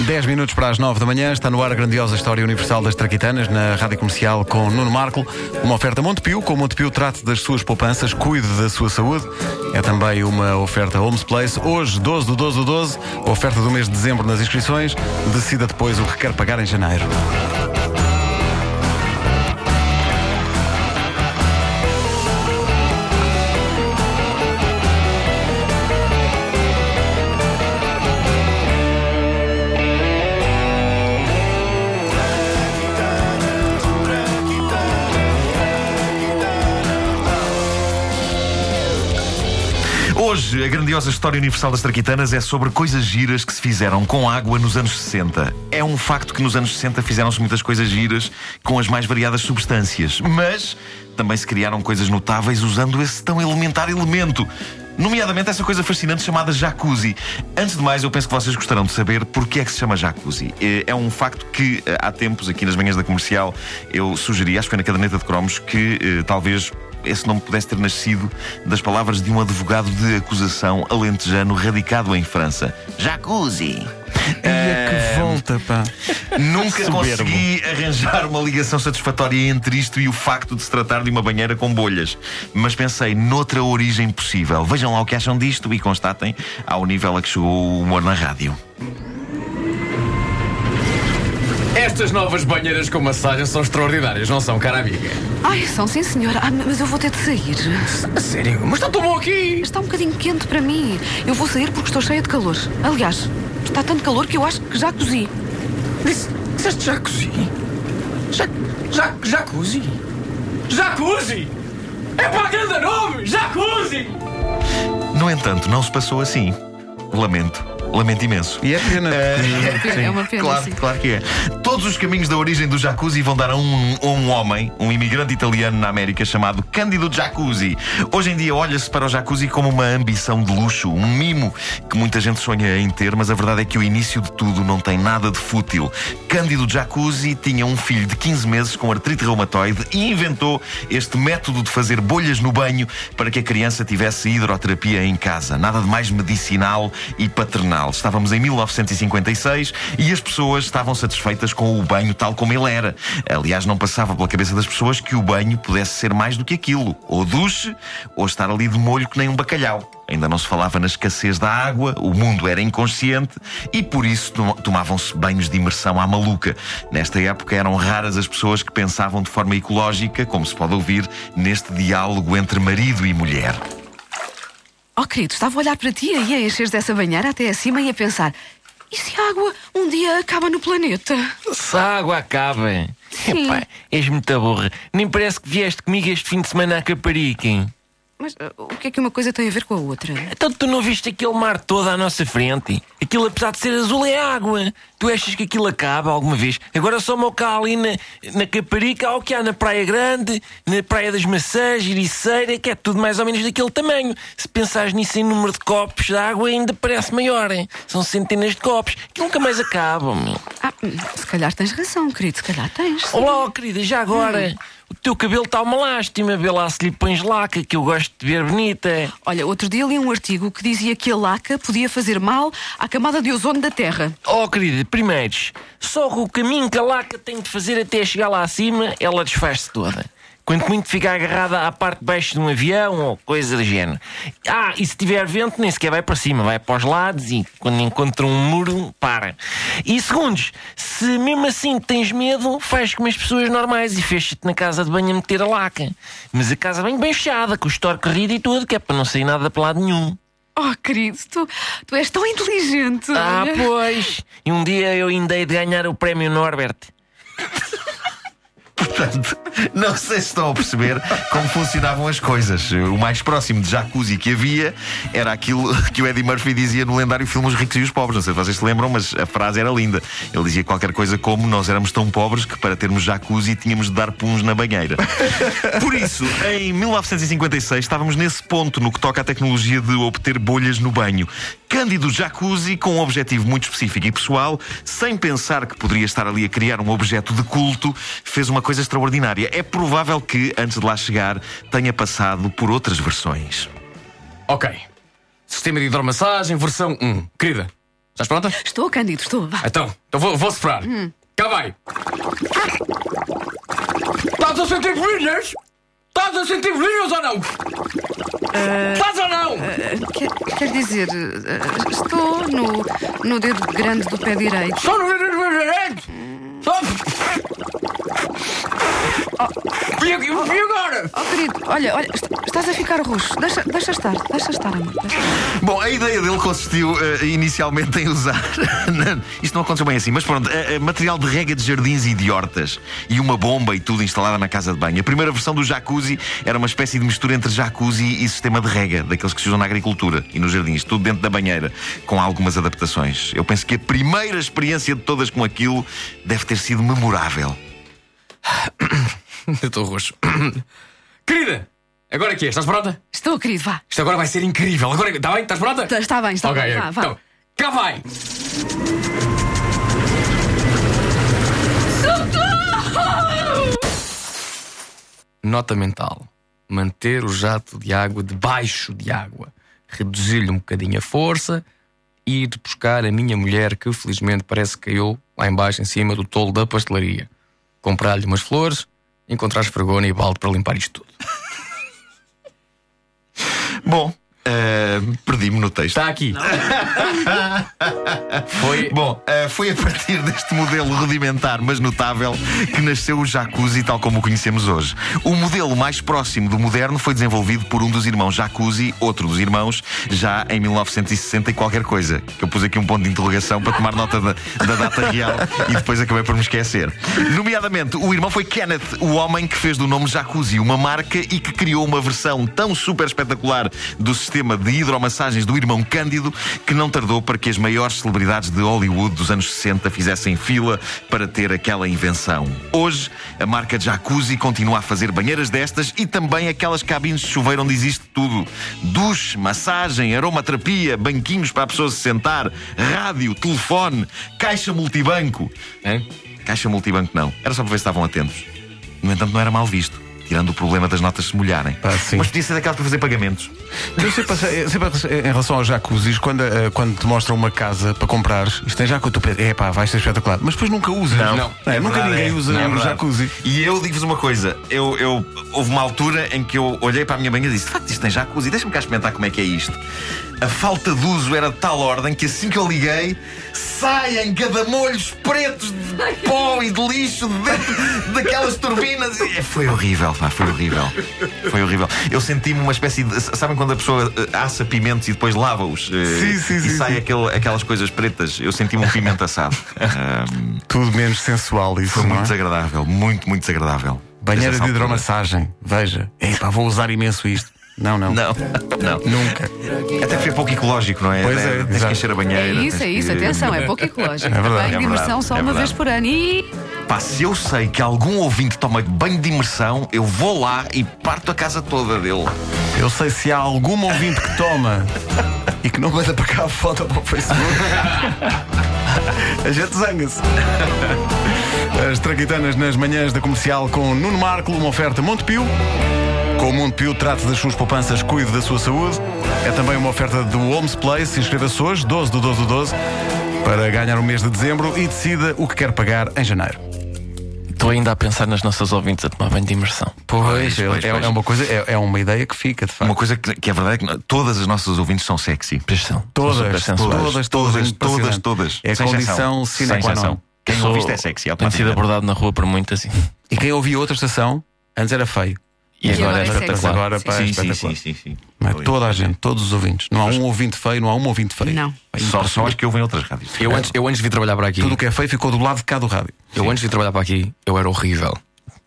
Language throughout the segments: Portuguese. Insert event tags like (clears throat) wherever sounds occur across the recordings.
10 minutos para as 9 da manhã, está no ar a grandiosa história universal das Traquitanas, na Rádio Comercial com Nuno Marco. Uma oferta Montepio, com Montepio trate das suas poupanças, cuide da sua saúde. É também uma oferta Homes Place. Hoje, 12 do 12 do 12, oferta do mês de dezembro nas inscrições. Decida depois o que quer pagar em janeiro. Hoje, a grandiosa história universal das traquitanas é sobre coisas giras que se fizeram com água nos anos 60. É um facto que nos anos 60 fizeram-se muitas coisas giras com as mais variadas substâncias, mas também se criaram coisas notáveis usando esse tão elementar elemento. Nomeadamente essa coisa fascinante chamada jacuzzi. Antes de mais, eu penso que vocês gostarão de saber porque é que se chama jacuzzi. É, é um facto que eh, há tempos, aqui nas manhãs da comercial, eu sugeri, acho que foi na caderneta de cromos, que eh, talvez esse nome pudesse ter nascido das palavras de um advogado de acusação alentejano radicado em França. Jacuzzi. E a que volta, pá. Nunca consegui arranjar uma ligação satisfatória entre isto e o facto de se tratar de uma banheira com bolhas. Mas pensei noutra origem possível. Vejam lá o que acham disto e constatem ao nível a que chegou o humor na rádio. Estas novas banheiras com massagem são extraordinárias, não são, cara amiga? Ai, são sim, senhora. Ah, mas eu vou ter de sair. A sério? Mas está tão bom aqui! Está um bocadinho quente para mim. Eu vou sair porque estou cheia de calor. Aliás, está tanto calor que eu acho que já cozi. Disse, disseste jacuzzi? Já, já, jacuzzi? Jacuzzi? É para a grande nome! Jacuzzi! No entanto, não se passou assim. Lamento. Lamento imenso. E é pena. porque- É uma pena, claro, sim. claro que é. Todos os caminhos da origem do jacuzzi vão dar a um, a um homem, um imigrante italiano na América chamado Cândido Jacuzzi. Hoje em dia olha-se para o jacuzzi como uma ambição de luxo, um mimo que muita gente sonha em ter, mas a verdade é que o início de tudo não tem nada de fútil. Cândido Jacuzzi tinha um filho de 15 meses com artrite reumatoide e inventou este método de fazer bolhas no banho para que a criança tivesse hidroterapia em casa. Nada de mais medicinal e paternal. Estávamos em 1956 e as pessoas estavam satisfeitas com o banho tal como ele era. Aliás, não passava pela cabeça das pessoas que o banho pudesse ser mais do que aquilo. Ou duche, ou estar ali de molho que nem um bacalhau. Ainda não se falava na escassez da água, o mundo era inconsciente e por isso tom- tomavam-se banhos de imersão à maluca. Nesta época eram raras as pessoas que pensavam de forma ecológica, como se pode ouvir neste diálogo entre marido e mulher. Oh, querido, estava a olhar para ti e a encher dessa banheira até acima e a pensar: e se a água um dia acaba no planeta? Se a água acaba. Sim. Epá, és muita burra. Nem parece que vieste comigo este fim de semana a Caparica. Mas ah, o que é que uma coisa tem a ver com a outra? Então tu não viste aquele mar todo à nossa frente? Aquilo, apesar de ser azul, é água. Tu achas que aquilo acaba alguma vez? Agora só me cá ali na, na Caparica, ao que há na Praia Grande, na Praia das Maçãs, Ericeira, que é tudo mais ou menos daquele tamanho. Se pensares nisso em número de copos de água, ainda parece maior. Hein? São centenas de copos. Que nunca mais acabam. meu. Ah, hum, se calhar tens razão, querido, se calhar tens. sim. Olá, oh, querida, já agora. O teu cabelo está uma lástima, vê lá se lhe pões laca, que eu gosto de ver bonita. Olha, outro dia li um artigo que dizia que a laca podia fazer mal à camada de ozono da Terra. Oh, querida, primeiros, só que o caminho que a laca tem de fazer até chegar lá acima, ela desfaz-se toda. Quanto muito fica agarrada à parte de baixo de um avião ou coisa do género. Ah, e se tiver vento, nem sequer vai para cima, vai para os lados e quando encontra um muro, para. E segundos, se mesmo assim tens medo, faz como as pessoas normais e fecha-te na casa de banho a meter a laca. Mas a casa bem bem fechada, com o store corrido e tudo, que é para não sair nada para lado nenhum. Oh, querido, tu, tu és tão inteligente. Ah, pois! E um dia eu ainda hei de ganhar o prémio Norbert. Portanto, não sei se estão a perceber como funcionavam as coisas. O mais próximo de jacuzzi que havia era aquilo que o Eddie Murphy dizia no lendário filme Os Ricos e os Pobres. Não sei se vocês se lembram, mas a frase era linda. Ele dizia qualquer coisa como: Nós éramos tão pobres que para termos jacuzzi tínhamos de dar puns na banheira. (laughs) Por isso, em 1956, estávamos nesse ponto no que toca à tecnologia de obter bolhas no banho. Cândido Jacuzzi, com um objetivo muito específico e pessoal, sem pensar que poderia estar ali a criar um objeto de culto, fez uma coisa extraordinária. É provável que, antes de lá chegar, tenha passado por outras versões. Ok. Sistema de hidromassagem, versão 1. Querida, Estás pronta? Estou, Cândido, estou. Vá. Então, então vou, vou soprar. Cá vai. Estás a sentir bolhinhas? Estás a sentir bolhinhas ou não? Estás ou não? Quer, quer dizer, eh, estou no, no dedo grande do pé direito. Só no direito. Só... E agora? Oh, querido, olha, olha, est- estás a ficar roxo. Deixa, deixa estar, deixa estar, amor. Deixa estar. Bom, a ideia dele consistiu eh, inicialmente em usar. (laughs) Isto não aconteceu bem assim, mas pronto, eh, material de rega de jardins e de hortas e uma bomba e tudo instalada na casa de banho. A primeira versão do jacuzzi era uma espécie de mistura entre jacuzzi e sistema de rega, daqueles que se usam na agricultura e nos jardins, tudo dentro da banheira, com algumas adaptações. Eu penso que a primeira experiência de todas com aquilo deve ter sido memorável. (clears throat) (laughs) Eu estou roxo. (coughs) Querida, agora que é? Estás pronta? Estou, querido, vá. Isto agora vai ser incrível. Agora, está bem? Estás pronta? Está, está bem, está Ok, bem. Vá, vá. então, cá vai. Nota mental: manter o jato de água debaixo de água, reduzir-lhe um bocadinho a força e ir buscar a minha mulher que felizmente parece que caiu lá embaixo em cima do tolo da pastelaria. Comprar-lhe umas flores, encontrar esfregona e balde para limpar isto tudo. (laughs) Bom, eh, perdi-me no texto. Está aqui. (laughs) Foi. Bom, eh, foi a partir deste modelo rudimentar, mas notável, que nasceu o jacuzzi tal como o conhecemos hoje. O modelo mais próximo do moderno foi desenvolvido por um dos irmãos Jacuzzi, outro dos irmãos, já em 1960 e qualquer coisa. Eu pus aqui um ponto de interrogação para tomar nota da, da data real e depois acabei por me esquecer. Nomeadamente, o irmão foi Kenneth, o homem que fez do nome Jacuzzi uma marca e que criou uma versão tão super espetacular do sistema de hidromassagens do irmão Cândido que não tardou para que as maiores celebridades de Hollywood dos anos 60 fizessem fila para ter aquela invenção. Hoje, a marca Jacuzzi continua a fazer banheiras destas e também aquelas cabines de chuveiro onde existe tudo: duche, massagem, aromaterapia, banquinhos para a pessoa se sentar, rádio, telefone, caixa multibanco. Hein? Caixa multibanco não. Era só para ver se estavam atentos. No entanto, não era mal visto. Tirando o problema das notas se molharem. Sim. Mas podia ser daquelas para fazer pagamentos. Eu sempre, sempre em relação aos jacuzzis, quando, eh, quando te mostram uma casa para comprares, isto tem jacuzzi, tu pensas, é pá, vai ser espetacular. Mas depois nunca usas. Não. Não. É, É nunca verdade, ninguém é. usa Não, é um jacuzzi. E eu digo-vos uma coisa: eu, eu- houve uma altura em que eu olhei para a minha banheira e disse: de facto, isto tem jacuzzi, deixa-me cá experimentar como é que é isto. A falta de uso era de tal ordem que assim que eu liguei, saem gadamolhos pretos de pó e de lixo de dentro daquelas turbinas. E Foi horrível, pá, foi horrível. Foi horrível. Eu senti-me uma espécie de. Sabem quando a pessoa eh, assa pimentos e depois lava-os? eh, Sim, sim, E sim, sai sim. aquele- aquelas coisas pretas. Eu senti-me um pimento assado. (laughs) Tudo menos sensual isso, foi não muito é? desagradável, muito, muito desagradável. Banheira de hidromassagem, veja. É pá, vou usar imenso isto. Não, não. Não, (laughs) não. Nunca. Até porque é pouco ecológico, não é? Pois é, Tens que encher a É banheira. isso, é isso, que- atenção, é pouco ecológico. É verdade, Banho é de imersão só é uma vez por ano. E Pá, se eu sei que algum ouvinte toma banho de imersão, eu vou lá e parto a casa toda dele. Eu sei se há algum ouvinte que toma e que não manda para cá a foto para o Facebook. A gente zanga-se. As Traquitanas nas manhãs da comercial com Nuno Marco, uma oferta Montepio. Com o Montepio, trate das suas poupanças, cuide da sua saúde. É também uma oferta do Homes Place. Inscreva-se hoje, 12 do 12 do 12, para ganhar o mês de dezembro e decida o que quer pagar em janeiro. Estou ainda a pensar nas nossas ouvintes a tomar banho de imersão. Pois, é, pois, é pois. uma coisa, é, é uma ideia que fica, de facto. Uma coisa que, que é verdade é que todas as nossas ouvintes são sexy. Pois são. Todas, São todas, todas, todas, todas, todas. É Sem condição sine qua non. Quem ouviste é sexy, Tenho sido abordado na rua por muitas e, E quem ouvia outra estação, antes era feio. E agora é agora é espetacular. sexy. Agora, pá, é Sim, sim, espetacular. sim, sim, sim. É? Toda a gente, todos os ouvintes. Não há um ouvinte feio, não há um ouvinte feio. Não. É Só, só acho que ouvem outras rádios. Eu antes, eu antes de vir trabalhar para aqui, Tudo o que é feio ficou do lado de cá do rádio. eu antes de vir trabalhar para aqui, eu era horrível.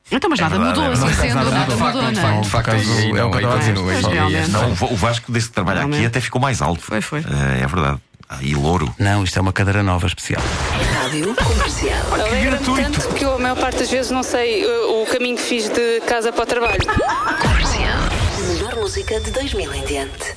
Então, mas nada verdade, mudou, assim sendo, Nada nada mudou. não é? de facto, é o que eu o Va- o Vasco, desde que trabalha aqui, até ficou mais alto. Foi, foi. Eh, é verdade. E louro. Não, isto é uma cadeira nova especial. Rádio Comercial. Alegra-me tanto que eu, a maior parte das vezes, não sei uh, o caminho que fiz de casa para o trabalho. Comercial. A melhor música de 2000 em diante.